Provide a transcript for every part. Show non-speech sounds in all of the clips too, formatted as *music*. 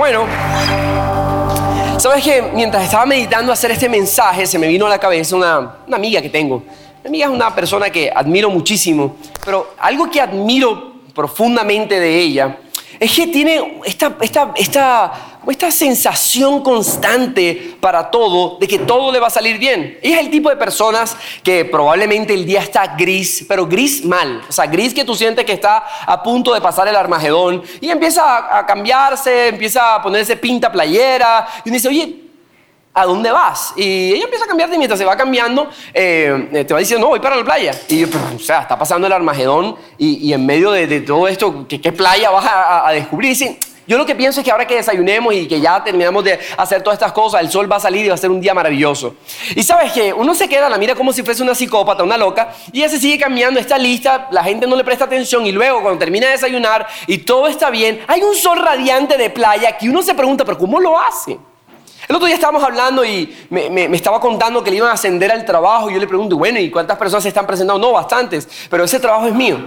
Bueno, sabes que mientras estaba meditando hacer este mensaje, se me vino a la cabeza una, una amiga que tengo. Mi amiga es una persona que admiro muchísimo, pero algo que admiro profundamente de ella es que tiene esta, esta, esta, esta sensación constante para todo de que todo le va a salir bien. Ella es el tipo de personas que probablemente el día está gris, pero gris mal. O sea, gris que tú sientes que está a punto de pasar el Armagedón y empieza a, cambiarse, empieza a ponerse pinta playera y uno dice, oye, ¿a dónde vas? Y ella empieza a cambiarte y mientras se va cambiando, eh, te va diciendo, no, voy para la playa. Y pero, o sea, está pasando el Armagedón y, en medio de, todo esto, ¿qué, playa vas a, descubrir? Y yo lo que pienso es que ahora que desayunemos y que ya terminamos de hacer todas estas cosas, el sol va a salir y va a ser un día maravilloso. Y sabes que uno se queda, la mira como si fuese una psicópata, una loca, y ella se sigue cambiando, está lista, la gente no le presta atención y luego cuando termina de desayunar y todo está bien, hay un sol radiante de playa que uno se pregunta, pero ¿cómo lo hace? El otro día estábamos hablando y me, estaba contando que le iban a ascender al trabajo y yo le pregunto, bueno, ¿y cuántas personas se están presentando? No, bastantes, pero ese trabajo es mío.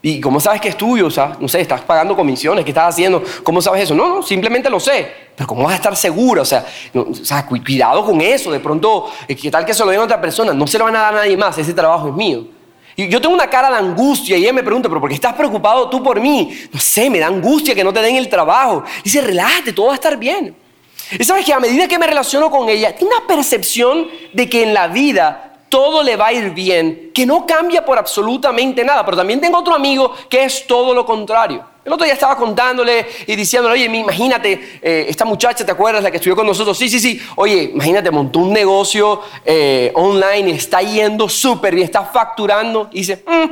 ¿Y cómo sabes que es tuyo? O sea, no sé, estás pagando comisiones, ¿qué estás haciendo? ¿Cómo sabes eso? No, no, simplemente lo sé. Pero ¿cómo vas a estar segura? O sea, o sea cuidado con eso. De pronto, eh, ¿qué tal que se lo den a otra persona? No se lo van a dar a nadie más, ese trabajo es mío. Y yo tengo una cara de angustia y ella me pregunta, ¿pero por qué estás preocupado tú por mí? No sé, me da angustia que no te den el trabajo. Y dice, relájate, todo va a estar bien. Y sabes que a medida que me relaciono con ella, tiene una percepción de que en la vida todo le va a ir bien, que no cambia por absolutamente nada. Pero también tengo otro amigo que es todo lo contrario. El otro día estaba contándole y diciéndole, oye, imagínate, eh, esta muchacha, ¿te acuerdas? La que estudió con nosotros. Sí, sí, sí. Oye, imagínate, montó un negocio eh, online está yendo súper bien, está facturando. Y dice, mm,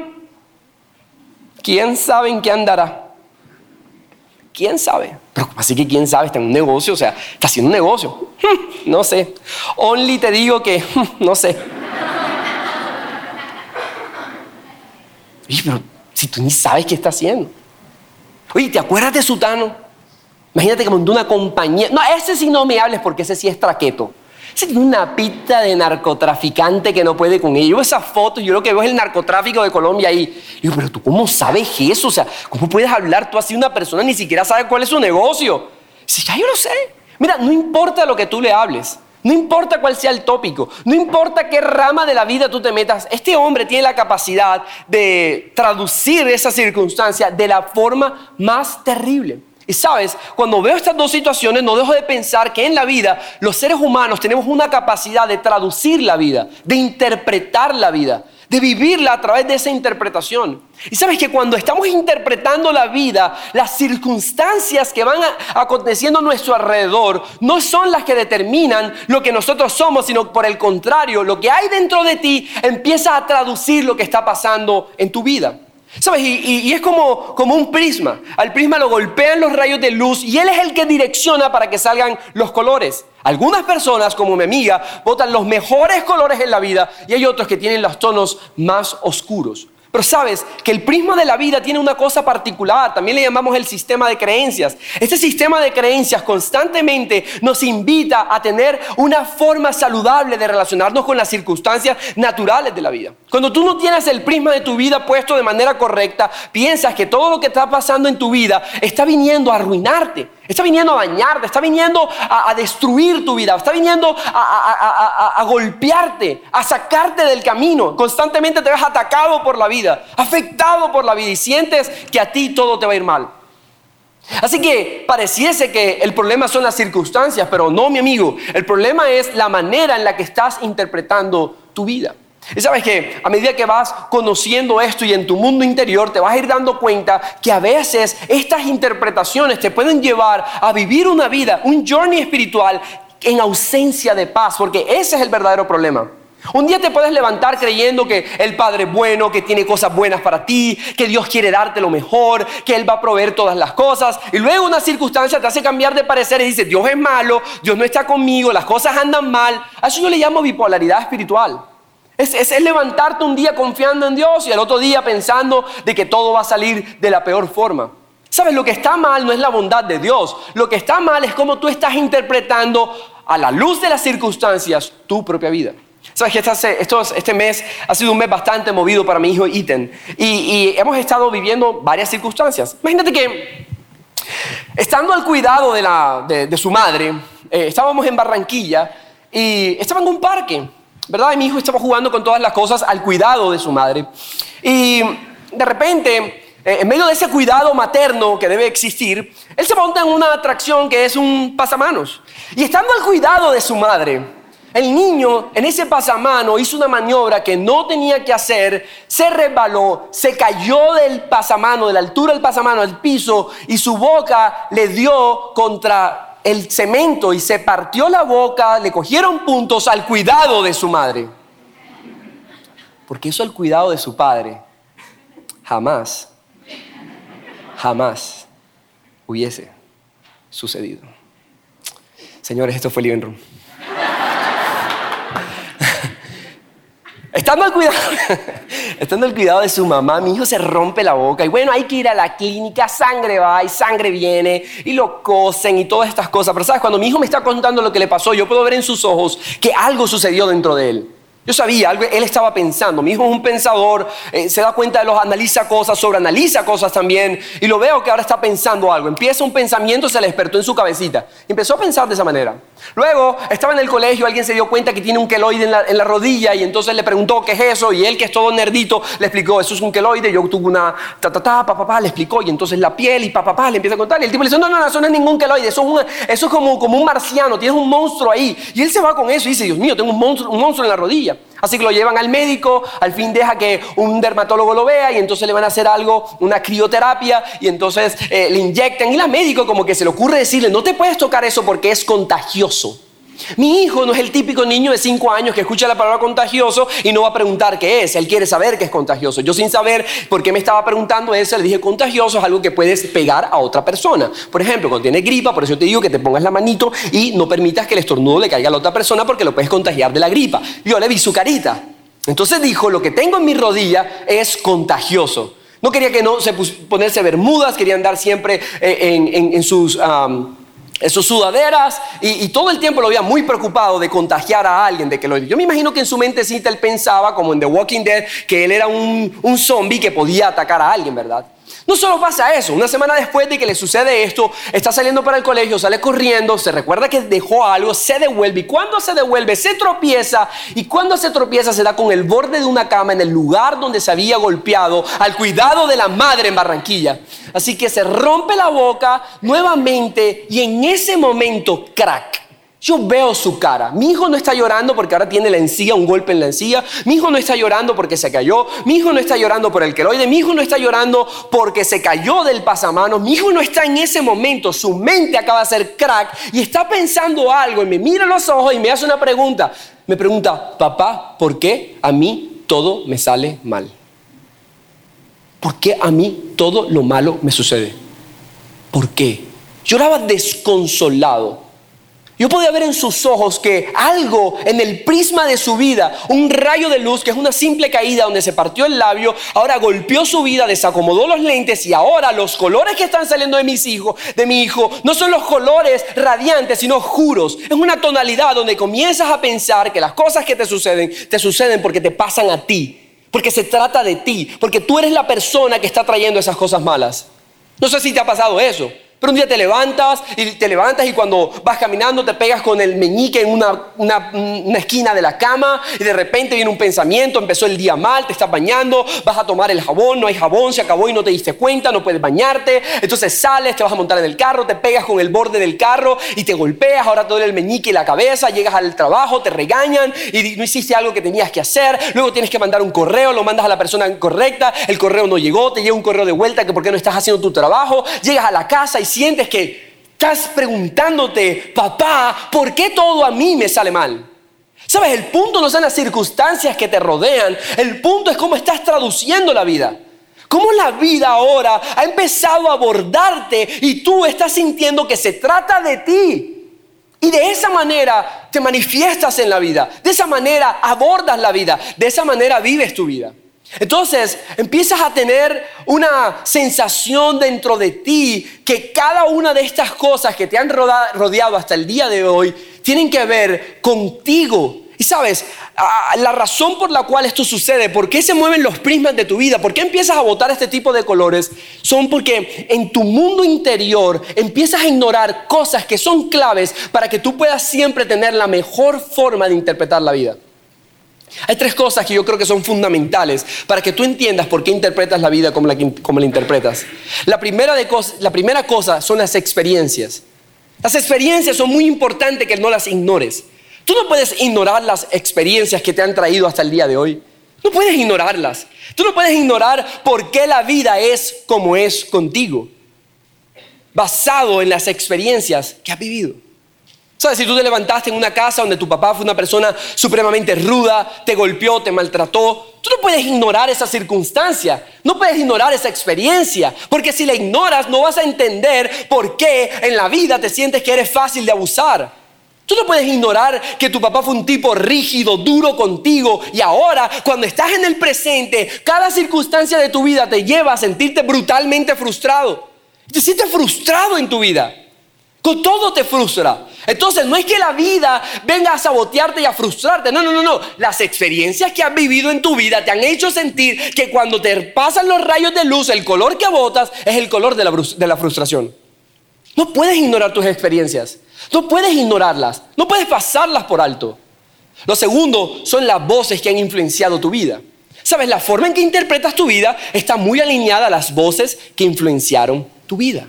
¿quién sabe en qué andará? ¿Quién sabe? Pero así que quién sabe, está en un negocio, o sea, está haciendo un negocio. *laughs* No sé. Only te digo que, *laughs* no sé. Oye, pero si tú ni sabes qué está haciendo. Oye, ¿te acuerdas de Sutano? Imagínate que montó una compañía. No, ese sí no me hables porque ese sí es traqueto. Ese tiene una pita de narcotraficante que no puede con ello. Esa foto, yo lo que veo es el narcotráfico de Colombia ahí. digo, pero tú cómo sabes eso? O sea, ¿cómo puedes hablar tú así de una persona ni siquiera sabe cuál es su negocio? Si ya yo lo sé. Mira, no importa lo que tú le hables. No importa cuál sea el tópico, no importa qué rama de la vida tú te metas, este hombre tiene la capacidad de traducir esa circunstancia de la forma más terrible. Y sabes, cuando veo estas dos situaciones, no dejo de pensar que en la vida los seres humanos tenemos una capacidad de traducir la vida, de interpretar la vida, de vivirla a través de esa interpretación. Y sabes que cuando estamos interpretando la vida, las circunstancias que van aconteciendo a nuestro alrededor no son las que determinan lo que nosotros somos, sino por el contrario, lo que hay dentro de ti empieza a traducir lo que está pasando en tu vida. ¿Sabes? Y, es como, como un prisma. Al prisma lo golpean los rayos de luz y él es el que direcciona para que salgan los colores. Algunas personas, como mi amiga, votan los mejores colores en la vida y hay otros que tienen los tonos más oscuros. Pero sabes que el prisma de la vida tiene una cosa particular, también le llamamos el sistema de creencias. Este sistema de creencias constantemente nos invita a tener una forma saludable de relacionarnos con las circunstancias naturales de la vida. Cuando tú no tienes el prisma de tu vida puesto de manera correcta, piensas que todo lo que está pasando en tu vida está viniendo a arruinarte, está viniendo a dañarte, está viniendo a, destruir tu vida, está viniendo a, a golpearte, a sacarte del camino. Constantemente te ves atacado por la vida afectado por la vida y sientes que a ti todo te va a ir mal. Así que pareciese que el problema son las circunstancias, pero no, mi amigo, el problema es la manera en la que estás interpretando tu vida. Y sabes que a medida que vas conociendo esto y en tu mundo interior te vas a ir dando cuenta que a veces estas interpretaciones te pueden llevar a vivir una vida, un journey espiritual en ausencia de paz, porque ese es el verdadero problema. Un día te puedes levantar creyendo que el Padre es bueno, que tiene cosas buenas para ti, que Dios quiere darte lo mejor, que Él va a proveer todas las cosas. Y luego una circunstancia te hace cambiar de parecer y dices, Dios es malo, Dios no está conmigo, las cosas andan mal. A eso yo le llamo bipolaridad espiritual. Es, levantarte un día confiando en Dios y el otro día pensando de que todo va a salir de la peor forma. ¿Sabes? Lo que está mal no es la bondad de Dios. Lo que está mal es cómo tú estás interpretando a la luz de las circunstancias tu propia vida. Sabes que este mes ha sido un mes bastante movido para mi hijo Ethan y, hemos estado viviendo varias circunstancias. Imagínate que estando al cuidado de, su madre, eh, estábamos en Barranquilla y estaba en un parque, ¿verdad? Y mi hijo estaba jugando con todas las cosas al cuidado de su madre. Y de repente, eh, en medio de ese cuidado materno que debe existir, él se monta en una atracción que es un pasamanos. Y estando al cuidado de su madre, el niño en ese pasamano hizo una maniobra que no tenía que hacer, se resbaló, se cayó del pasamano, de la altura del pasamano al piso y su boca le dio contra el cemento y se partió la boca, le cogieron puntos al cuidado de su madre. Porque eso al cuidado de su padre jamás, jamás hubiese sucedido. Señores, esto fue Living Room. Estando al cuidado, *laughs* estando al cuidado de su mamá, mi hijo se rompe la boca y bueno, hay que ir a la clínica, sangre va y sangre viene y lo cosen y todas estas cosas. Pero sabes, cuando mi hijo me está contando lo que le pasó, yo puedo ver en sus ojos que algo sucedió dentro de él. Yo sabía, él estaba pensando, mi hijo es un pensador, eh, se da cuenta de los, analiza cosas, sobreanaliza cosas también, y lo veo que ahora está pensando algo. Empieza un pensamiento, se le despertó en su cabecita. empezó a pensar de esa manera. Luego estaba en el colegio, alguien se dio cuenta que tiene un queloide en la, rodilla y entonces le preguntó qué es eso, y él que es todo nerdito le explicó, eso es un queloide, yo tuve una ta ta ta, pa, pa, le explicó, y entonces la piel y pa, pa, pa, le empieza a contar, y el tipo le dice, no, no, no, eso no es ningún queloide, eso es, eso es como, como un marciano, tienes un monstruo ahí. Y él se va con eso y dice, Dios mío, tengo un monstruo, un monstruo en la rodilla. Así que lo llevan al médico, al fin deja que un dermatólogo lo vea y entonces le van a hacer algo, una crioterapia y entonces eh, le inyectan y la médico como que se le ocurre decirle, no te puedes tocar eso porque es contagioso. Mi hijo no es el típico niño de 5 años que escucha la palabra contagioso y no va a preguntar qué es. Él quiere saber qué es contagioso. Yo sin saber por qué me estaba preguntando eso, le dije contagioso es algo que puedes pegar a otra persona. Por ejemplo, cuando tienes gripa, por eso te digo que te pongas la manito y no permitas que el estornudo le caiga a la otra persona porque lo puedes contagiar de la gripa. Yo le vi su carita. Entonces dijo, lo que tengo en mi rodilla es contagioso. No quería que no se ponerse bermudas, quería andar siempre eh, en, sus esos sudaderas y, todo el tiempo lo veía muy preocupado de contagiar a alguien de que lo yo me imagino que en su mentecita él pensaba como en The Walking Dead que él era un, un zombie que podía atacar a alguien verdad no solo pasa eso, una semana después de que le sucede esto, está saliendo para el colegio, sale corriendo, se recuerda que dejó algo, se devuelve y cuando se devuelve se tropieza y cuando se tropieza se da con el borde de una cama en el lugar donde se había golpeado al cuidado de la madre en Barranquilla. Así que se rompe la boca nuevamente y en ese momento, crack yo veo su cara. Mi hijo no está llorando porque ahora tiene la encía, un golpe en la encía. Mi hijo no está llorando porque se cayó. Mi hijo no está llorando por el queloide. Mi hijo no está llorando porque se cayó del pasamano. Mi hijo no está en ese momento. Su mente acaba de hacer crack y está pensando algo y me mira los ojos y me hace una pregunta. Me pregunta, papá, ¿por qué a mí todo me sale mal? ¿Por qué a mí todo lo malo me sucede? ¿Por qué? Lloraba desconsolado yo podía ver en sus ojos que algo en el prisma de su vida, un rayo de luz que es una simple caída donde se partió el labio, ahora golpeó su vida, desacomodó los lentes y ahora los colores que están saliendo de mis hijos, de mi hijo, no son los colores radiantes, sino juros. Es una tonalidad donde comienzas a pensar que las cosas que te suceden, te suceden porque te pasan a ti, porque se trata de ti, porque tú eres la persona que está trayendo esas cosas malas. No sé si te ha pasado eso. Pero un día te levantas y te levantas y cuando vas caminando te pegas con el meñique en una, una, esquina de la cama y de repente viene un pensamiento, empezó el día mal, te estás bañando, vas a tomar el jabón, no hay jabón, se acabó y no te diste cuenta, no puedes bañarte, entonces sales, te vas a montar en el carro, te pegas con el borde del carro y te golpeas, ahora todo el meñique y la cabeza, llegas al trabajo, te regañan y no hiciste algo que tenías que hacer, luego tienes que mandar un correo, lo mandas a la persona incorrecta, el correo no llegó, te llega un correo de vuelta que por qué no estás haciendo tu trabajo, llegas a la casa y sientes que estás preguntándote, papá, ¿por qué todo a mí me sale mal? ¿Sabes? El punto no son las circunstancias que te rodean, el punto es cómo estás traduciendo la vida. Cómo la vida ahora ha empezado a abordarte y tú estás sintiendo que se trata de ti. Y de esa manera te manifiestas en la vida, de esa manera abordas la vida, de esa manera vives tu vida. Entonces empiezas a tener una sensación dentro de ti que cada una de estas cosas que te han rodeado hasta el día de hoy tienen que ver contigo Y sabes, la razón por la cual esto sucede, por qué se mueven los prismas de tu vida, por qué empiezas a botar este tipo de colores, son porque en tu mundo interior empiezas a ignorar cosas que son claves para que tú puedas siempre tener la mejor forma de interpretar la vida. Hay tres cosas que yo creo que son fundamentales para que tú entiendas por qué interpretas la vida como la, como la interpretas. La primera, de la primera cosa son las experiencias. Las experiencias son muy importantes que no las ignores. Tú no puedes ignorar las experiencias que te han traído hasta el día de hoy. No puedes ignorarlas. Tú no puedes ignorar por qué la vida es como es contigo, basado en las experiencias que has vivido. ¿Sabes? Si tú te levantaste en una casa donde tu papá fue una persona supremamente ruda, te golpeó, te maltrató, tú no puedes ignorar esa circunstancia, no puedes ignorar esa experiencia, porque si la ignoras no vas a entender por qué en la vida te sientes que eres fácil de abusar. Tú no puedes ignorar que tu papá fue un tipo rígido, duro contigo y ahora cuando estás en el presente, cada circunstancia de tu vida te lleva a sentirte brutalmente frustrado. Te sientes frustrado en tu vida. Con todo te frustra. Entonces no es que la vida venga a sabotearte y a frustrarte. No, no, no, no. Las experiencias que has vivido en tu vida te han hecho sentir que cuando te pasan los rayos de luz, el color que botas es el color de la, de la frustración. No puedes ignorar tus experiencias. No puedes ignorarlas. No puedes pasarlas por alto. Lo segundo son las voces que han influenciado tu vida. Sabes, la forma en que interpretas tu vida está muy alineada a las voces que influenciaron tu vida.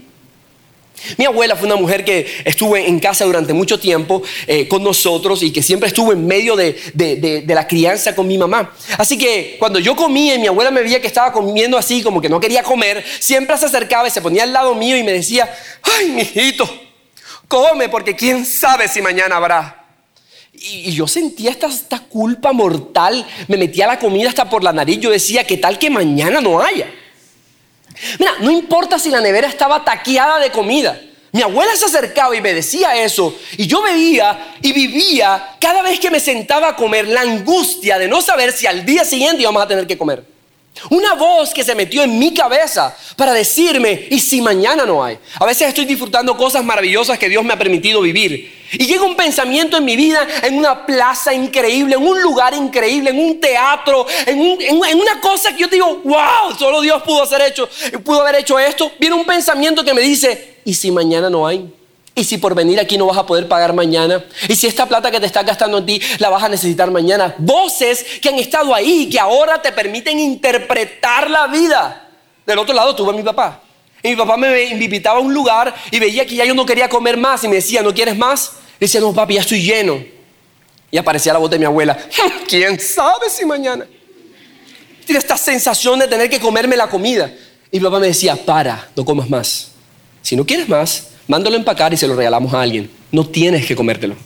Mi abuela fue una mujer que estuvo en casa durante mucho tiempo eh, con nosotros y que siempre estuvo en medio de, la crianza con mi mamá. Así que cuando yo comía y mi abuela me veía que estaba comiendo así, como que no quería comer, siempre se acercaba y se ponía al lado mío y me decía, ay, mijito, come porque quién sabe si mañana habrá. Y, yo sentía esta, esta culpa mortal, me metía la comida hasta por la nariz, yo decía, ¿qué tal que mañana no haya? Mira, no importa si la nevera estaba taqueada de comida. Mi abuela se acercaba y me decía eso. Y yo veía y vivía cada vez que me sentaba a comer la angustia de no saber si al día siguiente íbamos a tener que comer. Una voz que se metió en mi cabeza para decirme, ¿y si mañana no hay? A veces estoy disfrutando cosas maravillosas que Dios me ha permitido vivir. Y llega un pensamiento en mi vida, en una plaza increíble, en un lugar increíble, en un teatro, en, una cosa que yo digo, wow, solo Dios pudo, hacer pudo haber hecho esto. Viene un pensamiento que me dice, ¿y si mañana no hay? ¿Y si por venir aquí no vas a poder pagar mañana? ¿Y si esta plata que te estás gastando en ti la vas a necesitar mañana? Voces que han estado ahí, que ahora te permiten interpretar la vida. Del otro lado tuve a mi papá. Y mi papá me invitaba a un lugar y veía que ya yo no quería comer más y me decía, ¿no quieres más? Le decía, no, papi, ya estoy lleno. Y aparecía la voz de mi abuela, *laughs* ¿quién sabe si mañana? Tiene esta sensación de tener que comerme la comida. Y mi papá me decía, para, no comas más. Si no quieres más, mándalo a empacar y se lo regalamos a alguien. No tienes que comértelo.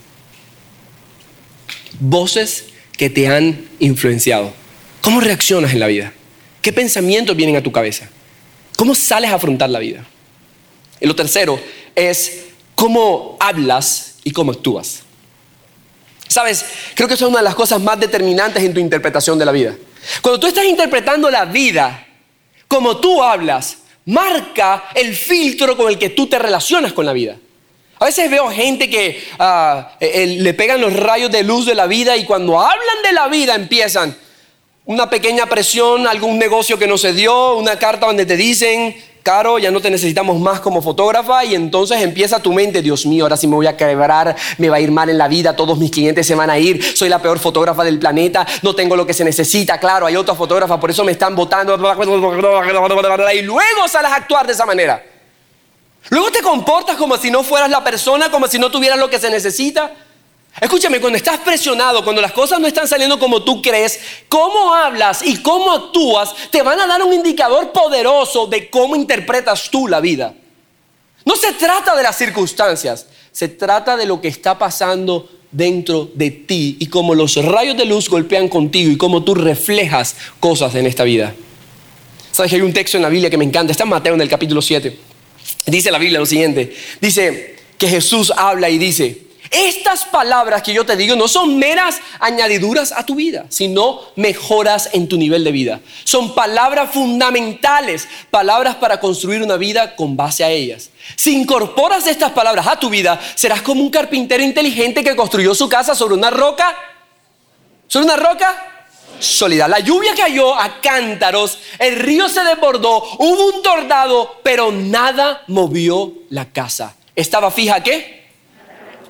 Voces que te han influenciado. ¿Cómo reaccionas en la vida? ¿Qué pensamientos vienen a tu cabeza? ¿Cómo sales a afrontar la vida? Y lo tercero es cómo hablas y cómo actúas. Sabes, creo que eso es una de las cosas más determinantes en tu interpretación de la vida. Cuando tú estás interpretando la vida como tú hablas, marca el filtro con el que tú te relacionas con la vida. A veces veo gente que ah, le pegan los rayos de luz de la vida y cuando hablan de la vida empiezan una pequeña presión, algún negocio que no se dio, una carta donde te dicen Caro, ya no te necesitamos más como fotógrafa y entonces empieza tu mente, Dios mío, ahora sí me voy a quebrar, me va a ir mal en la vida, todos mis clientes se van a ir, soy la peor fotógrafa del planeta, no tengo lo que se necesita, claro, hay otras fotógrafas, por eso me están votando y luego sales a actuar de esa manera. Luego te comportas como si no fueras la persona, como si no tuvieras lo que se necesita. Escúchame, cuando estás presionado, cuando las cosas no están saliendo como tú crees, cómo hablas y cómo actúas te van a dar un indicador poderoso de cómo interpretas tú la vida. No se trata de las circunstancias, se trata de lo que está pasando dentro de ti y cómo los rayos de luz golpean contigo y cómo tú reflejas cosas en esta vida. Sabes que hay un texto en la Biblia que me encanta, está en Mateo en el capítulo 7. Dice la Biblia lo siguiente, dice que Jesús habla y dice, estas palabras que yo te digo no son meras añadiduras a tu vida, sino mejoras en tu nivel de vida. Son palabras fundamentales, palabras para construir una vida con base a ellas. Si incorporas estas palabras a tu vida, serás como un carpintero inteligente que construyó su casa sobre una roca ¿Sobre una roca? Sólida. La lluvia cayó a cántaros, el río se desbordó, hubo un tornado, pero nada movió la casa. ¿Estaba fija qué?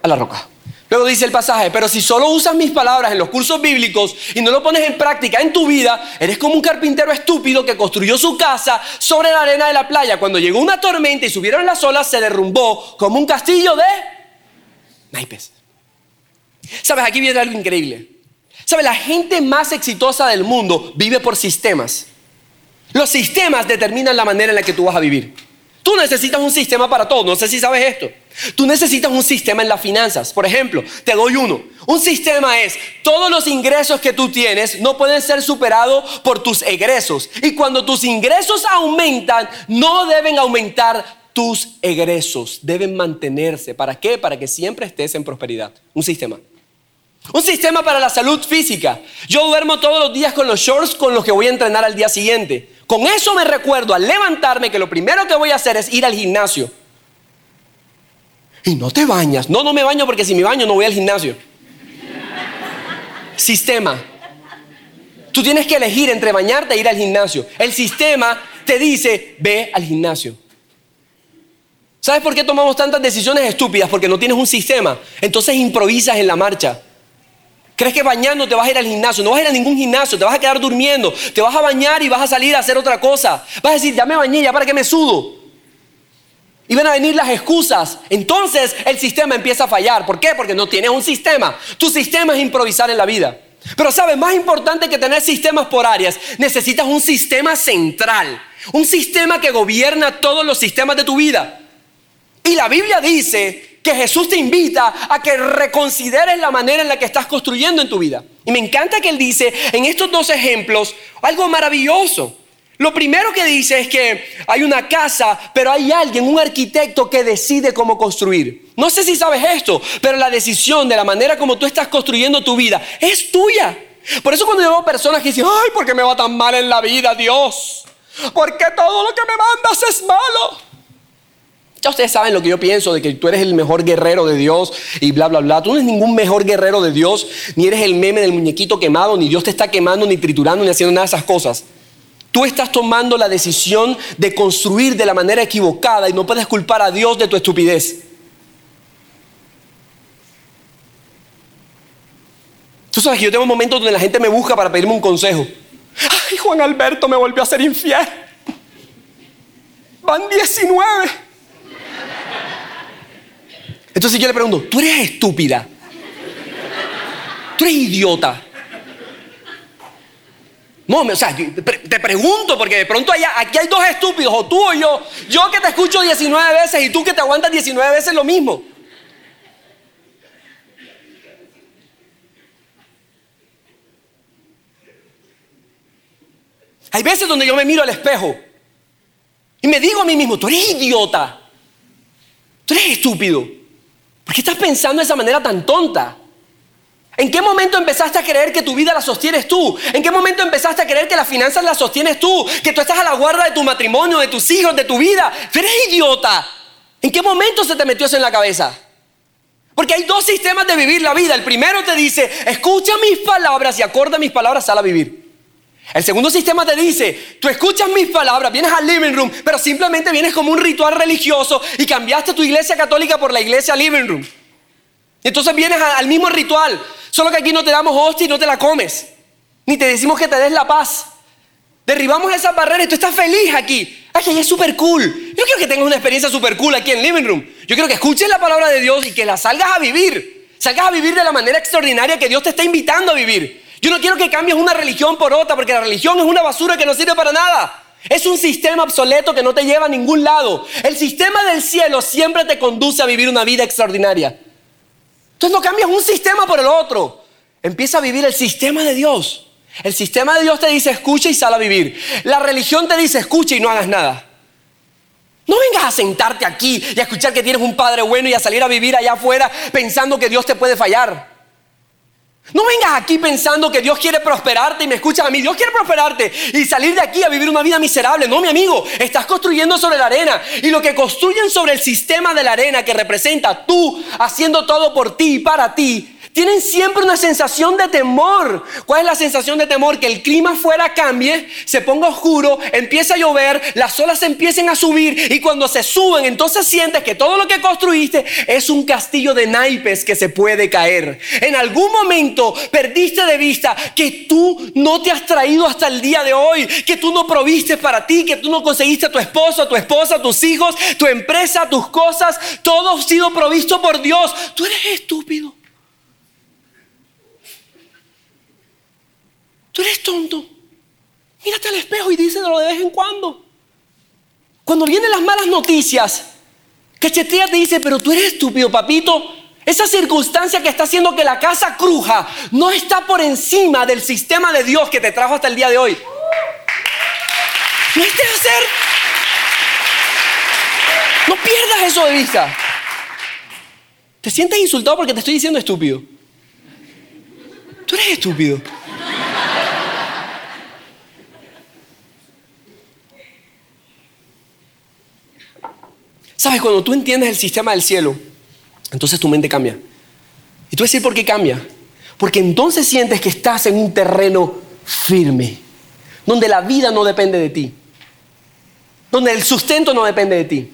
A la roca. Luego dice el pasaje, pero si solo usas mis palabras en los cursos bíblicos y no lo pones en práctica en tu vida, eres como un carpintero estúpido que construyó su casa sobre la arena de la playa. Cuando llegó una tormenta y subieron las olas, se derrumbó como un castillo de naipes. ¿Sabes? Aquí viene algo increíble. ¿Sabes? La gente más exitosa del mundo vive por sistemas. Los sistemas determinan la manera en la que tú vas a vivir. Tú necesitas un sistema para todo. No sé si sabes esto. Tú necesitas un sistema en las finanzas. Por ejemplo, te doy uno. Un sistema es, todos los ingresos que tú tienes no pueden ser superados por tus egresos. Y cuando tus ingresos aumentan, no deben aumentar tus egresos. Deben mantenerse. ¿Para qué? Para que siempre estés en prosperidad. Un sistema. Un sistema para la salud física. Yo duermo todos los días con los shorts con los que voy a entrenar al día siguiente. Con eso me recuerdo al levantarme que lo primero que voy a hacer es ir al gimnasio. Y no te bañas. No, no me baño porque si me baño no voy al gimnasio. Sistema. Tú tienes que elegir entre bañarte e ir al gimnasio. El sistema te dice, ve al gimnasio. ¿Sabes por qué tomamos tantas decisiones estúpidas? Porque no tienes un sistema. Entonces improvisas en la marcha. ¿Crees que bañando te vas a ir al gimnasio? No vas a ir a ningún gimnasio, te vas a quedar durmiendo. Te vas a bañar y vas a salir a hacer otra cosa. Vas a decir, ya me bañé, ya para qué me sudo. Y van a venir las excusas. Entonces el sistema empieza a fallar. ¿Por qué? Porque no tienes un sistema. Tu sistema es improvisar en la vida. Pero sabes, más importante que tener sistemas por áreas, necesitas un sistema central. Un sistema que gobierna todos los sistemas de tu vida. Y la Biblia dice que Jesús te invita a que reconsideres la manera en la que estás construyendo en tu vida. Y me encanta que Él dice en estos dos ejemplos algo maravilloso. Lo primero que dice es que hay una casa, pero hay alguien, un arquitecto que decide cómo construir. No sé si sabes esto, pero la decisión de la manera como tú estás construyendo tu vida es tuya. Por eso cuando yo veo personas que dicen, ay, ¿por qué me va tan mal en la vida, Dios? ¿Por qué todo lo que me mandas es malo? Ya ustedes saben lo que yo pienso de que tú eres el mejor guerrero de Dios y bla, bla, bla. Tú no eres ningún mejor guerrero de Dios, ni eres el meme del muñequito quemado, ni Dios te está quemando, ni triturando, ni haciendo nada de esas cosas. Tú estás tomando la decisión de construir de la manera equivocada y no puedes culpar a Dios de tu estupidez. Tú sabes que yo tengo momentos donde la gente me busca para pedirme un consejo. Ay, Juan Alberto me volvió a ser infiel. Van 19. Entonces yo le pregunto, tú eres estúpida. Tú eres idiota. No, o sea, te pregunto porque de pronto aquí hay dos estúpidos, o tú o yo. Yo que te escucho 19 veces y tú que te aguantas 19 veces lo mismo. Hay veces donde yo me miro al espejo y me digo a mí mismo, tú eres idiota, tú eres estúpido. ¿Por qué estás pensando de esa manera tan tonta? ¿En qué momento empezaste a creer que tu vida la sostienes tú? ¿En qué momento empezaste a creer que las finanzas las sostienes tú? Que tú estás a la guarda de tu matrimonio, de tus hijos, de tu vida. Eres idiota. ¿En qué momento se te metió eso en la cabeza? Porque hay dos sistemas de vivir la vida. El primero te dice, escucha mis palabras y acorda mis palabras, sal a vivir. El segundo sistema te dice, tú escuchas mis palabras, vienes al living room, pero simplemente vienes como un ritual religioso y cambiaste tu iglesia católica por la iglesia living room. Entonces vienes al mismo ritual, Solo que aquí no te damos hostia y no te la comes. Ni te decimos que te des la paz. Derribamos esas barreras y tú estás feliz aquí. Ay, es súper cool. Yo quiero que tengas una experiencia súper cool aquí en Living Room. Yo quiero que escuches la palabra de Dios y que la salgas a vivir. Salgas a vivir de la manera extraordinaria que Dios te está invitando a vivir. Yo no quiero que cambies una religión por otra, porque la religión es una basura que no sirve para nada. Es un sistema obsoleto que no te lleva a ningún lado. El sistema del cielo siempre te conduce a vivir una vida extraordinaria. Entonces no cambias un sistema por el otro. Empieza a vivir el sistema de Dios. El sistema de Dios te dice escucha y sal a vivir. La religión te dice escucha y no hagas nada. No vengas a sentarte aquí y a escuchar que tienes un padre bueno y a salir a vivir allá afuera pensando que Dios te puede fallar. No vengas aquí pensando que Dios quiere prosperarte y me escuchas a mí. Dios quiere prosperarte y salir de aquí a vivir una vida miserable. No, mi amigo, estás construyendo sobre la arena. Y lo que construyen sobre el sistema de la arena que representa tú haciendo todo por ti y para ti, tienen siempre una sensación de temor. ¿Cuál es la sensación de temor? Que el clima afuera cambie, se ponga oscuro, empieza a llover, las olas empiecen a subir y cuando se suben, entonces sientes que todo lo que construiste es un castillo de naipes que se puede caer. En algún momento perdiste de vista que tú no te has traído hasta el día de hoy, que tú no proviste para ti, que tú no conseguiste a tu esposo, a tu esposa, a tus hijos, tu empresa, tus cosas, todo ha sido provisto por Dios. Tú eres estúpido. Tú eres tonto. Mírate al espejo y díselo de vez en cuando. Cuando vienen las malas noticias, Cachetea te dice, pero tú eres estúpido, papito. Esa circunstancia que está haciendo que la casa cruja no está por encima del sistema de Dios que te trajo hasta el día de hoy. No estés hacer. No pierdas eso de vista. ¿Te sientes insultado porque te estoy diciendo estúpido? Tú eres estúpido. Sabes, cuando tú entiendes el sistema del cielo, entonces tu mente cambia. Y tú decir por qué cambia. Porque entonces sientes que estás en un terreno firme, donde la vida no depende de ti, donde el sustento no depende de ti.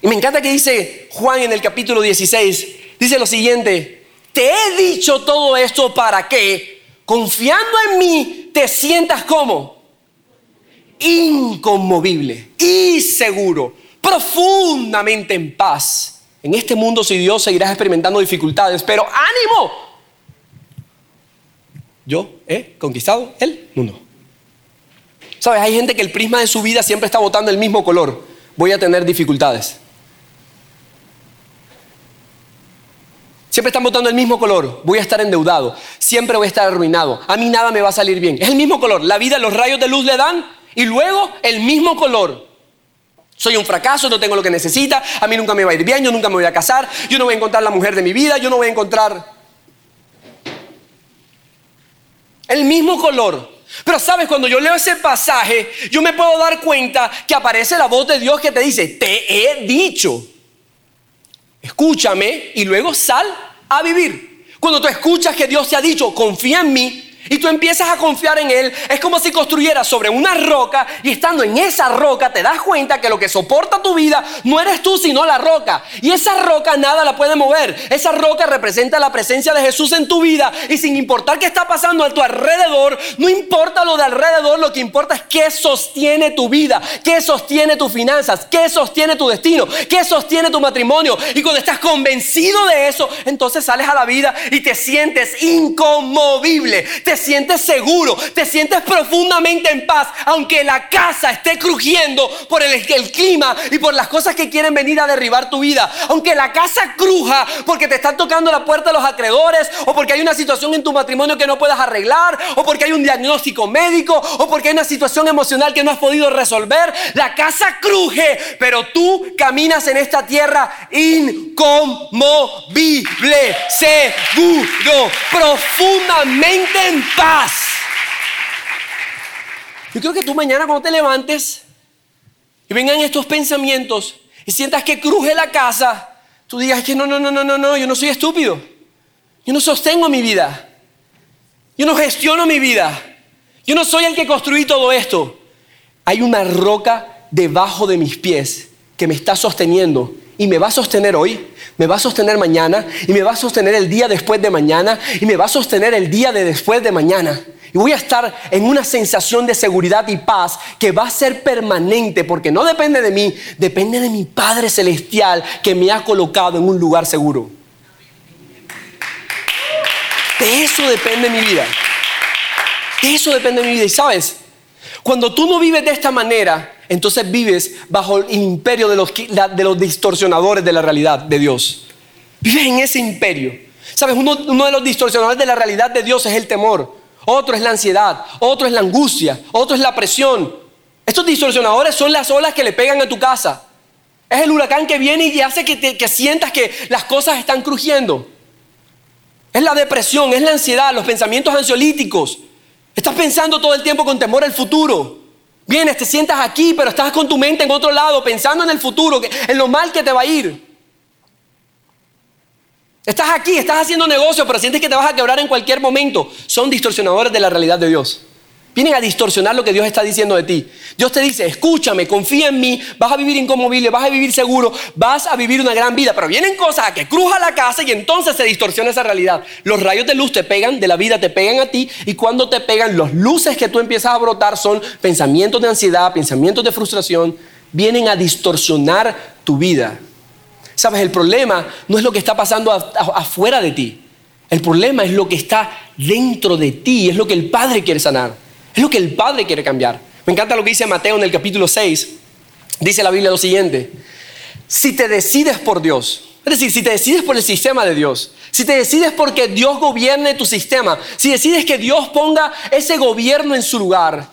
Y me encanta que dice Juan en el capítulo 16, dice lo siguiente, te he dicho todo esto para que, confiando en mí, te sientas como inconmovible y seguro profundamente en paz. En este mundo, si Dios seguirás experimentando dificultades, pero ánimo. Yo he conquistado el mundo. Sabes, hay gente que el prisma de su vida siempre está botando el mismo color. Voy a tener dificultades. Siempre están botando el mismo color. Voy a estar endeudado. Siempre voy a estar arruinado. A mí nada me va a salir bien. Es el mismo color. La vida, los rayos de luz le dan y luego el mismo color. Soy un fracaso, no tengo lo que necesita, a mí nunca me va a ir bien, yo nunca me voy a casar, yo no voy a encontrar la mujer de mi vida, yo no voy a encontrar el mismo color. Pero sabes, cuando yo leo ese pasaje, yo me puedo dar cuenta que aparece la voz de Dios que te dice, te he dicho, escúchame y luego sal a vivir. Cuando tú escuchas que Dios te ha dicho, confía en mí, y tú empiezas a confiar en Él, es como si construyeras sobre una roca y estando en esa roca te das cuenta que lo que soporta tu vida no eres tú sino la roca. Y esa roca nada la puede mover. Esa roca representa la presencia de Jesús en tu vida y sin importar qué está pasando a tu alrededor, no importa lo de alrededor, lo que importa es qué sostiene tu vida, qué sostiene tus finanzas, qué sostiene tu destino, qué sostiene tu matrimonio. Y cuando estás convencido de eso, entonces sales a la vida y te sientes inconmovible sientes seguro, te sientes profundamente en paz, aunque la casa esté crujiendo por el, clima y por las cosas que quieren venir a derribar tu vida. Aunque la casa cruja porque te están tocando la puerta los acreedores, o porque hay una situación en tu matrimonio que no puedas arreglar, o porque hay un diagnóstico médico, o porque hay una situación emocional que no has podido resolver. La casa cruje, pero tú caminas en esta tierra inconmovible, seguro, profundamente en paz. Yo creo que tú mañana cuando te levantes y vengan estos pensamientos y sientas que cruje la casa, tú digas que no, no, no, no, no, no, yo no soy estúpido. Yo no sostengo mi vida. Yo no gestiono mi vida. Yo no soy el que construí todo esto. Hay una roca debajo de mis pies que me está sosteniendo y me va a sostener hoy, me va a sostener mañana y me va a sostener el día después de mañana y me va a sostener el día de después de mañana. Y voy a estar en una sensación de seguridad y paz que va a ser permanente porque no depende de mí, depende de mi Padre Celestial que me ha colocado en un lugar seguro. De eso depende mi vida. De eso depende mi vida. Y sabes, cuando tú no vives de esta manera, entonces vives bajo el imperio de los, de los distorsionadores de la realidad de Dios. Vives en ese imperio. ¿Sabes? Uno, de los distorsionadores de la realidad de Dios es el temor. Otro es la ansiedad. Otro es la angustia. Otro es la presión. Estos distorsionadores son las olas que le pegan a tu casa. Es el huracán que viene y hace que, que sientas que las cosas están crujiendo. Es la depresión, es la ansiedad, los pensamientos ansiolíticos. Estás pensando todo el tiempo con temor al futuro. Vienes, te sientas aquí, pero estás con tu mente en otro lado, pensando en el futuro, en lo mal que te va a ir. Estás aquí, estás haciendo negocio, pero sientes que te vas a quebrar en cualquier momento. Son distorsionadores de la realidad de Dios. Vienen a distorsionar lo que Dios está diciendo de ti. Dios te dice, escúchame, confía en mí, vas a vivir inconmovible, vas a vivir seguro, vas a vivir una gran vida. Pero vienen cosas a que cruja la casa y entonces se distorsiona esa realidad. Los rayos de luz te pegan, de la vida te pegan a ti y cuando te pegan, los luces que tú empiezas a brotar son pensamientos de ansiedad, pensamientos de frustración, vienen a distorsionar tu vida. Sabes, el problema no es lo que está pasando afuera de ti. El problema es lo que está dentro de ti, es lo que el Padre quiere sanar. Es lo que el Padre quiere cambiar. Me encanta lo que dice Mateo en el capítulo 6. Dice la Biblia lo siguiente. Si te decides por Dios, es decir, si te decides por el sistema de Dios, si te decides porque Dios gobierne tu sistema, si decides que Dios ponga ese gobierno en su lugar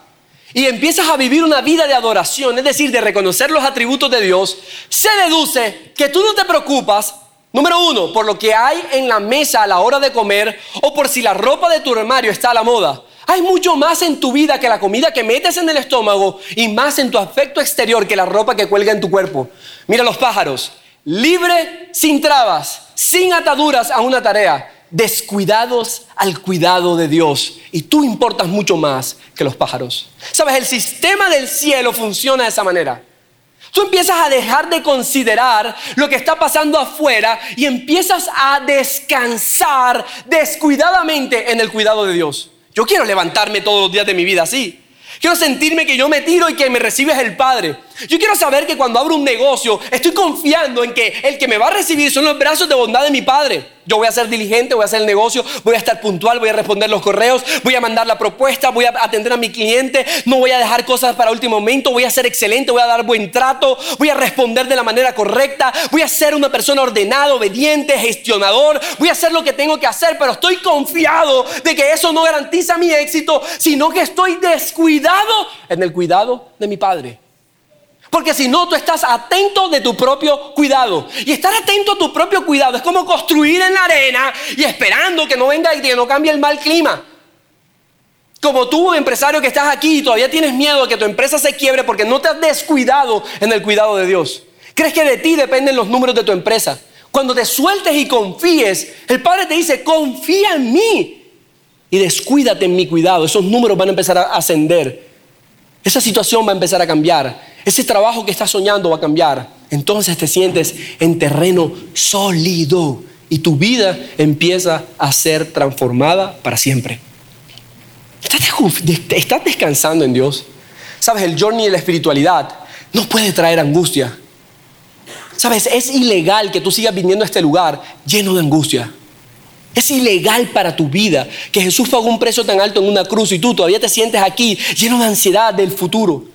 y empiezas a vivir una vida de adoración, es decir, de reconocer los atributos de Dios, se deduce que tú no te preocupas, número uno, por lo que hay en la mesa a la hora de comer o por si la ropa de tu armario está a la moda. Hay mucho más en tu vida que la comida que metes en el estómago y más en tu afecto exterior que la ropa que cuelga en tu cuerpo. Mira los pájaros, libre, sin trabas, sin ataduras a una tarea, descuidados al cuidado de Dios. Y tú importas mucho más que los pájaros. Sabes, el sistema del cielo funciona de esa manera. Tú empiezas a dejar de considerar lo que está pasando afuera y empiezas a descansar descuidadamente en el cuidado de Dios. Yo quiero levantarme todos los días de mi vida así. Quiero sentirme que yo me tiro y que me recibes el Padre. Yo quiero saber que cuando abro un negocio estoy confiando en que el que me va a recibir son los brazos de bondad de mi Padre. Yo voy a ser diligente, voy a hacer el negocio, voy a estar puntual, voy a responder los correos, voy a mandar la propuesta, voy a atender a mi cliente, no voy a dejar cosas para último momento, voy a ser excelente, voy a dar buen trato, voy a responder de la manera correcta, voy a ser una persona ordenada, obediente, gestionador, voy a hacer lo que tengo que hacer, pero estoy confiado de que eso no garantiza mi éxito, sino que estoy descuidado en el cuidado de mi Padre. Porque si no, tú estás atento de tu propio cuidado. Y estar atento a tu propio cuidado es como construir en la arena y esperando que no venga y que no cambie el mal clima. Como tú, empresario que estás aquí y todavía tienes miedo de que tu empresa se quiebre porque no te has descuidado en el cuidado de Dios. ¿Crees que de ti dependen los números de tu empresa? Cuando te sueltes y confíes, el Padre te dice, confía en mí y descuídate en mi cuidado. Esos números van a empezar a ascender. Esa situación va a empezar a cambiar. Ese trabajo que estás soñando va a cambiar. Entonces te sientes en terreno sólido y tu vida empieza a ser transformada para siempre. Estás descansando en Dios. Sabes, el journey de la espiritualidad no puede traer angustia. Sabes, es ilegal que tú sigas viniendo a este lugar lleno de angustia. Es ilegal para tu vida que Jesús pagó un precio tan alto en una cruz y tú todavía te sientes aquí lleno de ansiedad del futuro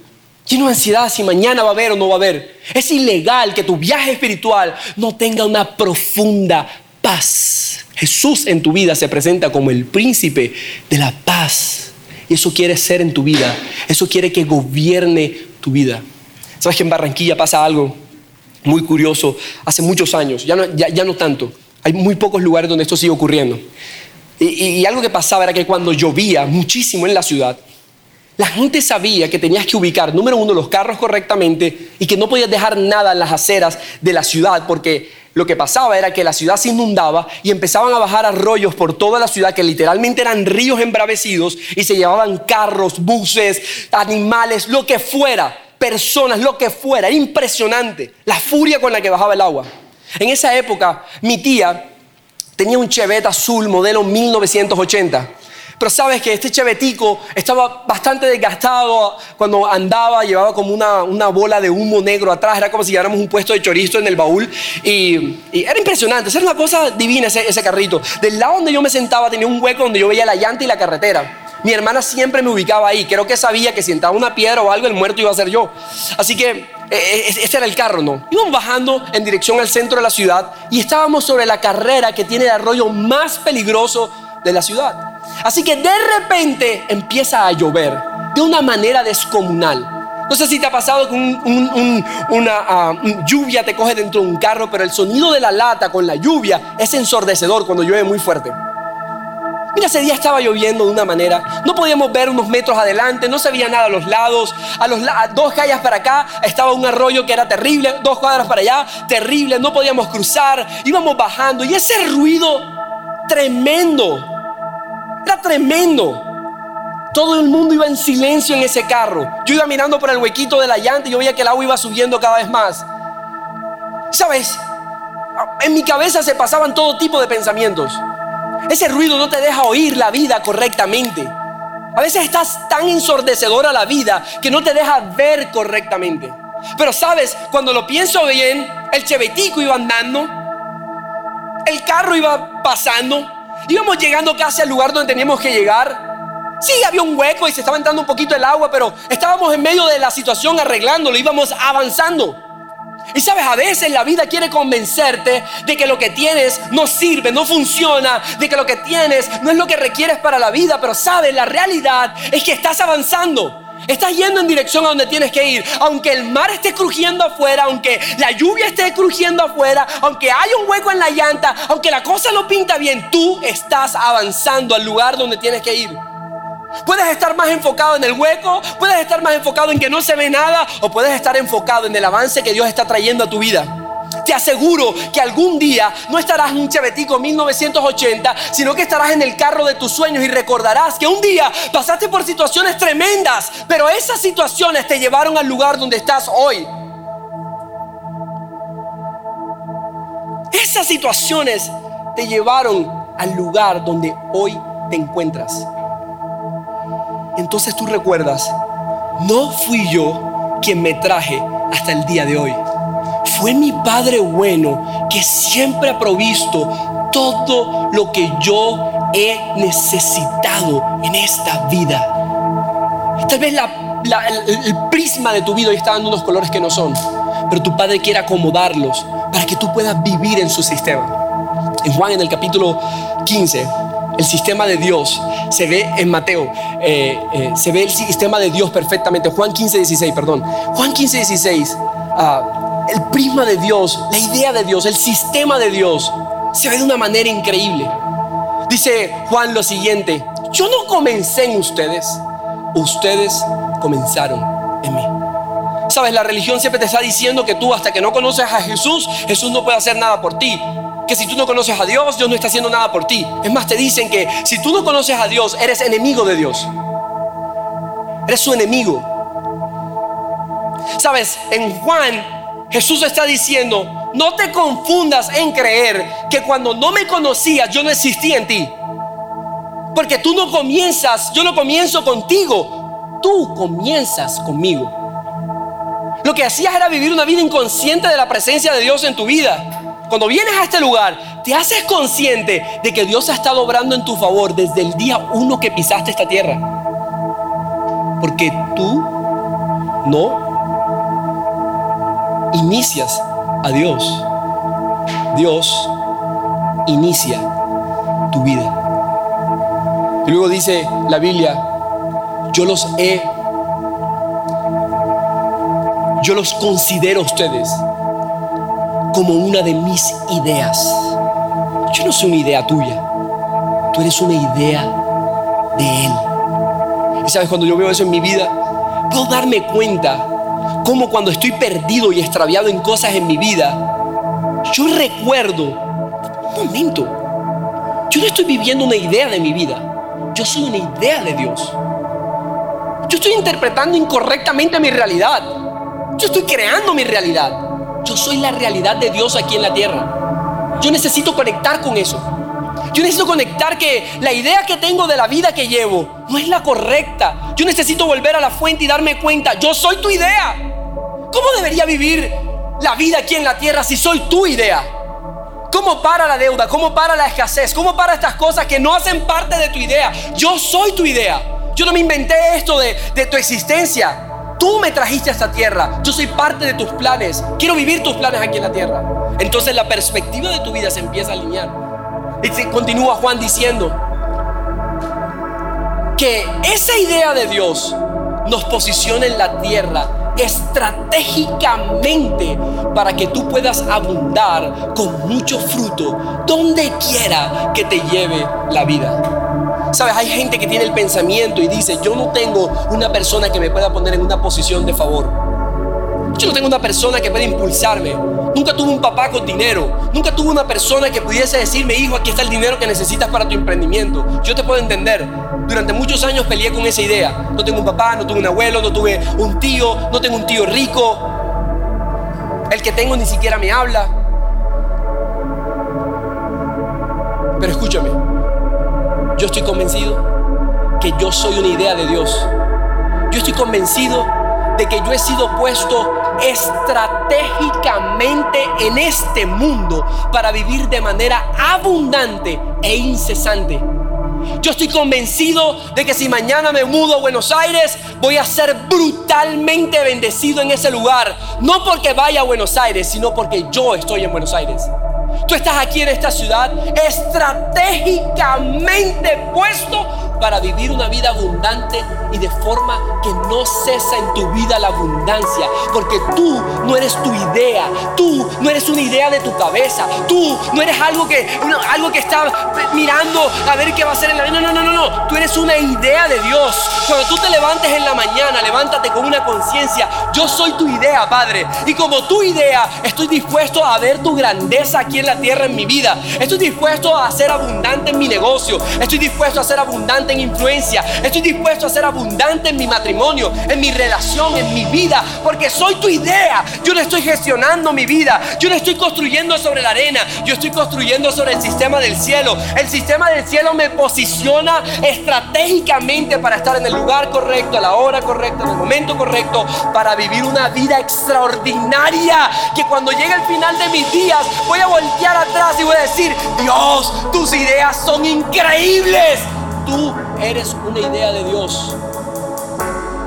lleno de ansiedad si mañana va a haber o no va a haber. Es ilegal que tu viaje espiritual no tenga una profunda paz. Jesús en tu vida se presenta como el príncipe de la paz. Y eso quiere ser en tu vida. Eso quiere que gobierne tu vida. ¿Sabes que en Barranquilla pasa algo muy curioso? Hace muchos años, ya no, ya, no tanto. Hay muy pocos lugares donde esto sigue ocurriendo. y algo que pasaba era que cuando llovía muchísimo en la ciudad, la gente sabía que tenías que ubicar, número uno, los carros correctamente y que no podías dejar nada en las aceras de la ciudad porque lo que pasaba era que la ciudad se inundaba y empezaban a bajar arroyos por toda la ciudad que literalmente eran ríos embravecidos y se llevaban carros, buses, animales, lo que fuera, personas, lo que fuera. impresionante la furia con la que bajaba el agua. En esa época, mi tía tenía un Chevette azul modelo 1980 pero sabes que este chevetico estaba bastante desgastado cuando andaba, llevaba como una, una, bola de humo negro atrás, era como si lleváramos un puesto de chorizo en el baúl y, era impresionante, era una cosa divina ese, ese carrito. Del lado donde yo me sentaba tenía un hueco donde yo veía la llanta y la carretera. Mi hermana siempre me ubicaba ahí. Creo que sabía que si entraba una piedra o algo, el muerto iba a ser yo. Así que ese era el carro, ¿no? Íbamos bajando en dirección al centro de la ciudad y estábamos sobre la carrera que tiene el arroyo más peligroso de la ciudad. Así que de repente empieza a llover de una manera descomunal. No sé si te ha pasado que una ah, lluvia te coge dentro de un carro, pero el sonido de la lata con la lluvia es ensordecedor cuando llueve muy fuerte. Mira, ese día estaba lloviendo de una manera. No podíamos ver unos metros adelante, no se veía nada a los lados. A, los, dos calles para acá estaba un arroyo que era terrible, dos cuadras para allá, terrible, no podíamos cruzar. Íbamos bajando y ese ruido tremendo, era tremendo. Todo el mundo iba en silencio en ese carro. Yo iba mirando por el huequito de la llanta y yo veía que el agua iba subiendo cada vez más. ¿Sabes? En mi cabeza se pasaban todo tipo de pensamientos. Ese ruido no te deja oír la vida correctamente. A veces estás tan ensordecedora la vida que no te deja ver correctamente. Pero sabes, cuando lo pienso bien, el chevetico iba andando, el carro iba pasando, íbamos llegando casi al lugar donde teníamos que llegar. Sí, había un hueco y se estaba entrando un poquito el agua, pero estábamos en medio de la situación arreglándolo, íbamos avanzando. Y sabes, a veces la vida quiere convencerte de que lo que tienes no sirve, no funciona, de que lo que tienes no es lo que requieres para la vida, pero sabes, la realidad es que estás avanzando. Estás yendo en dirección a donde tienes que ir. Aunque el mar esté crujiendo afuera, aunque la lluvia esté crujiendo afuera, aunque haya un hueco en la llanta, aunque la cosa no pinta bien, tú estás avanzando al lugar donde tienes que ir. Puedes estar más enfocado en el hueco, puedes estar más enfocado en que no se ve nada o puedes estar enfocado en el avance que Dios está trayendo a tu vida. Te aseguro que algún día no estarás en un Chevetico 1980, sino que estarás en el carro de tus sueños y recordarás que un día pasaste por situaciones tremendas, pero esas situaciones te llevaron al lugar donde estás hoy. Esas situaciones te llevaron al lugar donde hoy te encuentras. Entonces tú recuerdas, no fui yo quien me traje hasta el día de hoy. Fue mi Padre bueno que siempre ha provisto todo lo que yo he necesitado en esta vida. Tal vez el, prisma de tu vida está dando unos colores que no son, pero tu Padre quiere acomodarlos para que tú puedas vivir en su sistema. En Juan en el capítulo 15 el sistema de Dios se ve en Mateo, eh, eh, se ve el sistema de Dios perfectamente. Juan 15, 16, perdón. Juan 15, 16, ah, el prisma de Dios, la idea de Dios, el sistema de Dios, se ve de una manera increíble. Dice Juan lo siguiente, yo no comencé en ustedes, ustedes comenzaron en mí. Sabes, la religión siempre te está diciendo que tú hasta que no conoces a Jesús, Jesús no puede hacer nada por ti que si tú no conoces a Dios, Dios no está haciendo nada por ti. Es más, te dicen que si tú no conoces a Dios, eres enemigo de Dios. Eres su enemigo. Sabes, en Juan Jesús está diciendo, no te confundas en creer que cuando no me conocías yo no existía en ti. Porque tú no comienzas, yo no comienzo contigo, tú comienzas conmigo. Lo que hacías era vivir una vida inconsciente de la presencia de Dios en tu vida. Cuando vienes a este lugar, te haces consciente de que Dios ha estado obrando en tu favor desde el día uno que pisaste esta tierra. Porque tú no inicias a Dios. Dios inicia tu vida. Y luego dice la Biblia, yo los he, yo los considero a ustedes como una de mis ideas. Yo no soy una idea tuya, tú eres una idea de Él. Y sabes, cuando yo veo eso en mi vida, puedo darme cuenta como cuando estoy perdido y extraviado en cosas en mi vida, yo recuerdo, un momento, yo no estoy viviendo una idea de mi vida, yo soy una idea de Dios. Yo estoy interpretando incorrectamente mi realidad. Yo estoy creando mi realidad. Yo soy la realidad de Dios aquí en la tierra. Yo necesito conectar con eso. Yo necesito conectar que la idea que tengo de la vida que llevo no es la correcta. Yo necesito volver a la fuente y darme cuenta, yo soy tu idea. ¿Cómo debería vivir la vida aquí en la tierra si soy tu idea? ¿Cómo para la deuda? ¿Cómo para la escasez? ¿Cómo para estas cosas que no hacen parte de tu idea? Yo soy tu idea. Yo no me inventé esto de, de tu existencia. Tú me trajiste a esta tierra. Yo soy parte de tus planes. Quiero vivir tus planes aquí en la tierra. Entonces la perspectiva de tu vida se empieza a alinear. Y continúa Juan diciendo que esa idea de Dios nos posiciona en la tierra estratégicamente para que tú puedas abundar con mucho fruto donde quiera que te lleve la vida. Sabes, hay gente que tiene el pensamiento y dice, yo no tengo una persona que me pueda poner en una posición de favor. Yo no tengo una persona que pueda impulsarme. Nunca tuve un papá con dinero. Nunca tuve una persona que pudiese decirme, hijo, aquí está el dinero que necesitas para tu emprendimiento. Yo te puedo entender. Durante muchos años peleé con esa idea. No tengo un papá, no tuve un abuelo, no tuve un tío, no tengo un tío rico. El que tengo ni siquiera me habla. Pero escúchame, yo estoy convencido que yo soy una idea de Dios. Yo estoy convencido de que yo he sido puesto estratégicamente en este mundo para vivir de manera abundante e incesante. Yo estoy convencido de que si mañana me mudo a Buenos Aires, voy a ser brutalmente bendecido en ese lugar. No porque vaya a Buenos Aires, sino porque yo estoy en Buenos Aires. Tú estás aquí en esta ciudad estratégicamente puesto para vivir una vida abundante y de forma que no cesa en tu vida la abundancia. Porque tú no eres tu idea, tú no eres una idea de tu cabeza, tú no eres algo que, algo que está mirando a ver qué va a hacer en la vida. No, no, no, no, no. Tú eres una idea de Dios. Cuando tú te levantes en la mañana, levántate con una conciencia. Yo soy tu idea, Padre. Y como tu idea, estoy dispuesto a ver tu grandeza aquí en la tierra en mi vida. Estoy dispuesto a ser abundante en mi negocio. Estoy dispuesto a ser abundante en influencia. Estoy dispuesto a ser abundante en mi matrimonio, en mi relación, en mi vida. Porque soy tu idea. Yo no estoy gestionando mi vida. Yo no estoy construyendo sobre la arena. Yo estoy construyendo sobre el sistema del cielo. El sistema del cielo me posiciona estratégicamente para estar en el lugar correcto, a la hora correcta, en el momento correcto, para vivir una vida extraordinaria. Que cuando llegue el final de mis días voy a voltear atrás y voy a decir, Dios, tus ideas son increíbles. Tú eres una idea de Dios.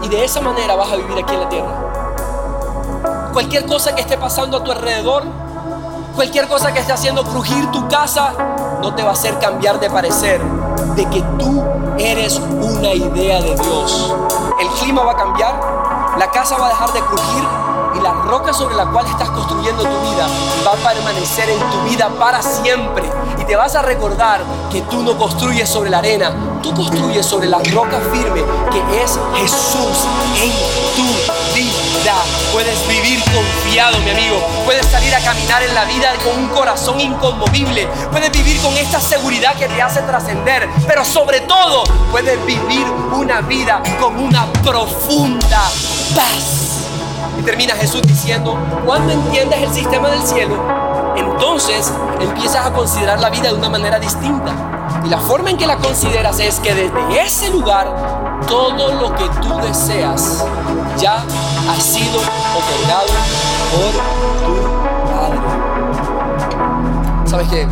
Y de esa manera vas a vivir aquí en la tierra. Cualquier cosa que esté pasando a tu alrededor, cualquier cosa que esté haciendo crujir tu casa, no te va a hacer cambiar de parecer de que tú eres una idea de Dios. El clima va a cambiar, la casa va a dejar de crujir y la roca sobre la cual estás construyendo tu vida va a permanecer en tu vida para siempre. Y te vas a recordar que tú no construyes sobre la arena, tú construyes sobre la roca firme que es Jesús en tu vida. Puedes vivir confiado, mi amigo. Puedes salir a caminar en la vida con un corazón inconmovible. Puedes vivir con esta seguridad que te hace trascender. Pero sobre todo, puedes vivir una vida con una profunda paz. Termina Jesús diciendo, cuando entiendes el sistema del cielo, entonces empiezas a considerar la vida de una manera distinta. Y la forma en que la consideras es que desde ese lugar todo lo que tú deseas ya ha sido otorgado por tu Padre. ¿Sabes qué?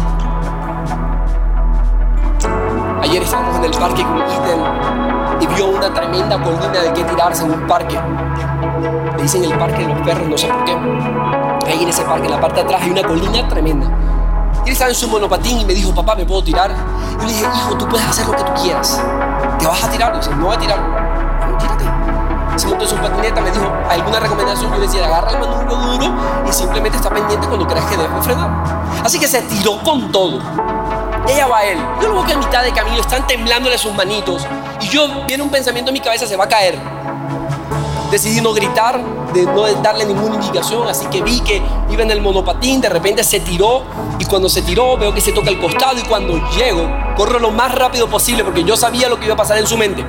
Ayer estábamos en el parque con Eden y vio una tremenda colina de que tirarse en un parque. Le dicen el parque de los perros, no sé por qué. Ahí en ese parque, en la parte de atrás, hay una colina tremenda. Y él estaba en su monopatín y me dijo, papá, ¿me puedo tirar? Y le dije, hijo, tú puedes hacer lo que tú quieras. ¿Te vas a tirar? Y dice, no voy a tirar. Bueno, tírate. Se montó en su patineta, me dijo, ¿alguna recomendación? Yo le decía, agarra el manubrio duro y simplemente está pendiente cuando creas que debe frenar. Así que se tiró con todo. Y allá va él. Yo lo veo que a mitad de camino están temblándole sus manitos. Y yo, viene un pensamiento en mi cabeza, se va a caer. Decidí no gritar, de no darle ninguna indicación, así que vi que iba en el monopatín, de repente se tiró y cuando se tiró veo que se toca el costado y cuando llego corro lo más rápido posible porque yo sabía lo que iba a pasar en su mente.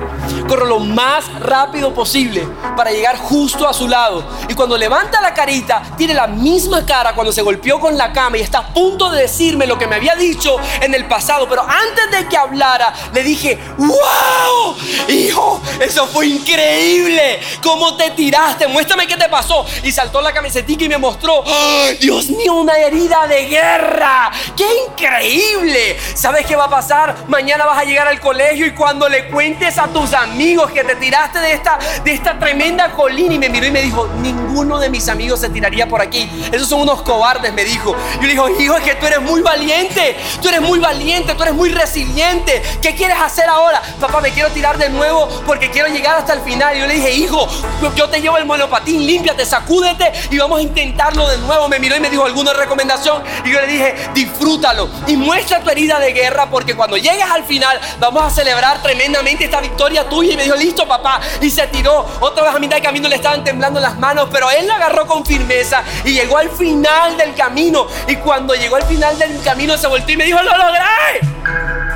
Corro lo más rápido posible para llegar justo a su lado y cuando levanta la carita tiene la misma cara cuando se golpeó con la cama y está a punto de decirme lo que me había dicho en el pasado, pero antes de que hablara le dije, wow, hijo, eso fue increíble, ¿cómo te tiraste? Muéstrame qué te pasó. Y saltó la camisetica y me mostró, ¡Ay, Dios mío, una herida de guerra. ¡Qué increíble! ¿Sabes qué va a pasar? Mañana vas a llegar al colegio y cuando le cuentes a tus amigos que te tiraste de esta, de esta tremenda colina y me miró y me dijo, ninguno de mis amigos se tiraría por aquí. Esos son unos cobardes, me dijo. Yo le dijo, hijo, es que tú eres muy valiente. Tú eres muy valiente, tú eres muy resiliente. ¿Qué quieres hacer ahora? Papá, me quiero tirar de nuevo porque quiero llegar hasta el final. Y yo le dije, hijo, yo te llevo el monopatín límpiate, sacúdete y vamos a intentarlo de nuevo. Me miró y me dijo alguna recomendación y yo le dije, disfrútalo y muestra tu herida de guerra porque cuando llegues al final vamos a celebrar tremendamente esta victoria tuya. Y me dijo, listo papá. Y se tiró. Otra vez a mitad de camino le estaban temblando las manos, pero él la agarró con firmeza y llegó al final del camino. Y cuando llegó al final del camino se volteó y me dijo, lo logré.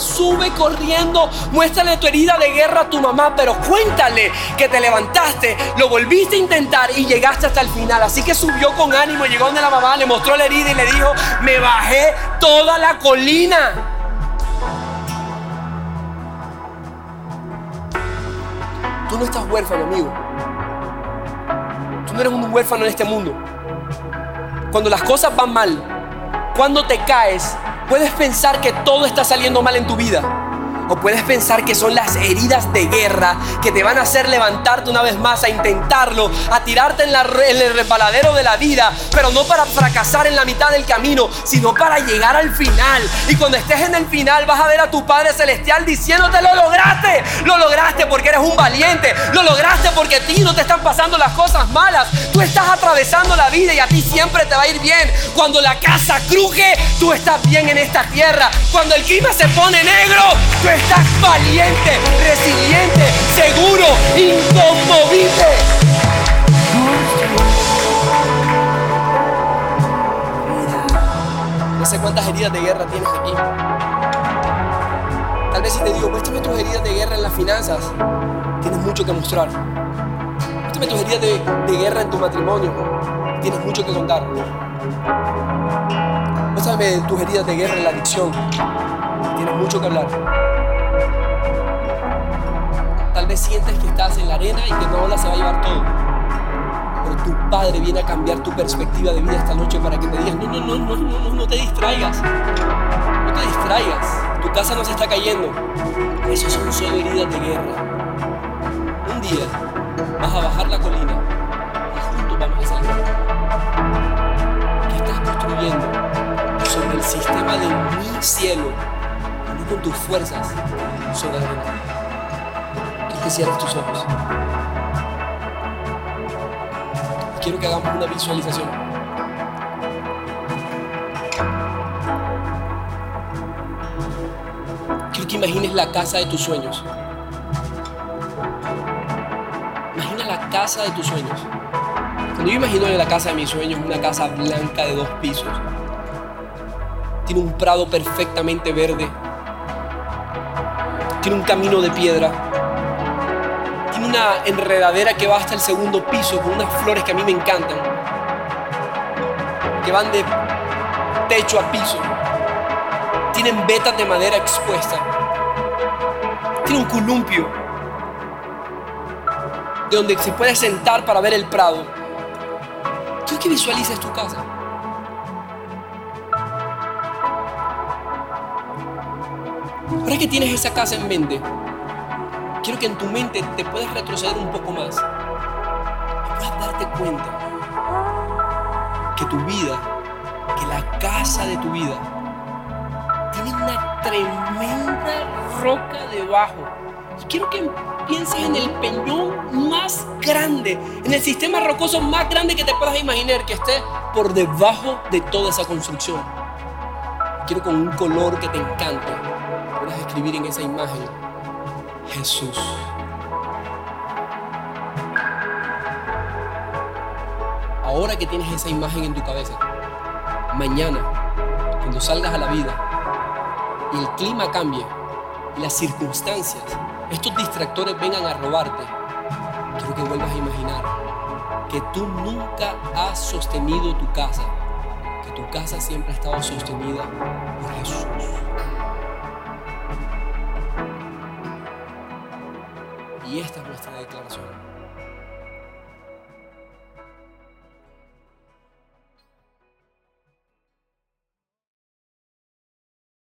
Sube corriendo, muéstrale tu herida de guerra a tu mamá, pero cuéntale que te levantaste, lo volviste a intentar y llegaste hasta el final. Así que subió con ánimo, llegó donde la mamá, le mostró la herida y le dijo, me bajé toda la colina. Tú no estás huérfano, amigo. Tú no eres un huérfano en este mundo. Cuando las cosas van mal, cuando te caes, Puedes pensar que todo está saliendo mal en tu vida. O puedes pensar que son las heridas de guerra que te van a hacer levantarte una vez más a intentarlo, a tirarte en, el resbaladero de la vida, pero no para fracasar en la mitad del camino, sino para llegar al final. Y cuando estés en el final vas a ver a tu Padre Celestial diciéndote, lo lograste, lo lograste porque eres un valiente, lo lograste porque a ti no te están pasando las cosas malas, tú estás atravesando la vida y a ti siempre te va a ir bien. Cuando la casa cruje, tú estás bien en esta tierra. Cuando el clima se pone negro, tú estás estás valiente, resiliente, seguro, inconmovible. No sé cuántas heridas de guerra tienes aquí. Tal vez si te digo, muéstrame tus heridas de guerra en las finanzas, tienes mucho que mostrar. Muéstrame tus heridas de, de guerra en tu matrimonio, tienes mucho que contar. Muéstrame tus heridas de guerra en la adicción, tienes mucho que hablar. Tal vez sientes que estás en la arena y que no ola se va a llevar todo. Pero tu Padre viene a cambiar tu perspectiva de vida esta noche para que te digas, no, no, no, no, no, no, no te distraigas. No te distraigas. Tu casa no se está cayendo. Eso son solo heridas de guerra. Un día vas a bajar la colina y juntos vamos a salir. ¿Qué estás construyendo sobre el sistema de mi cielo no con tus fuerzas sobre la arena? que cierres tus ojos. Quiero que hagamos una visualización. Quiero que imagines la casa de tus sueños. Imagina la casa de tus sueños. Cuando yo imagino la casa de mis sueños, una casa blanca de dos pisos. Tiene un prado perfectamente verde. Tiene un camino de piedra una enredadera que va hasta el segundo piso con unas flores que a mí me encantan, que van de techo a piso. Tienen vetas de madera expuesta. Tiene un columpio de donde se puede sentar para ver el prado. Quiero que visualices tu casa. Ahora que tienes esa casa en mente, quiero que en tu mente te puedas retroceder un poco más y puedas darte cuenta que tu vida, que la casa de tu vida, tiene una tremenda roca debajo. Y quiero que pienses en el peñón más grande, en el sistema rocoso más grande que te puedas imaginar, que esté por debajo de toda esa construcción. Quiero con un color que te encante, puedas escribir en esa imagen Jesús. Ahora que tienes esa imagen en tu cabeza, mañana, cuando salgas a la vida y el clima cambie y las circunstancias, estos distractores vengan a robarte, quiero que vuelvas a imaginar que tú nunca has sostenido tu casa, que tu casa siempre ha estado sostenida por Jesús. Y esta es nuestra declaración.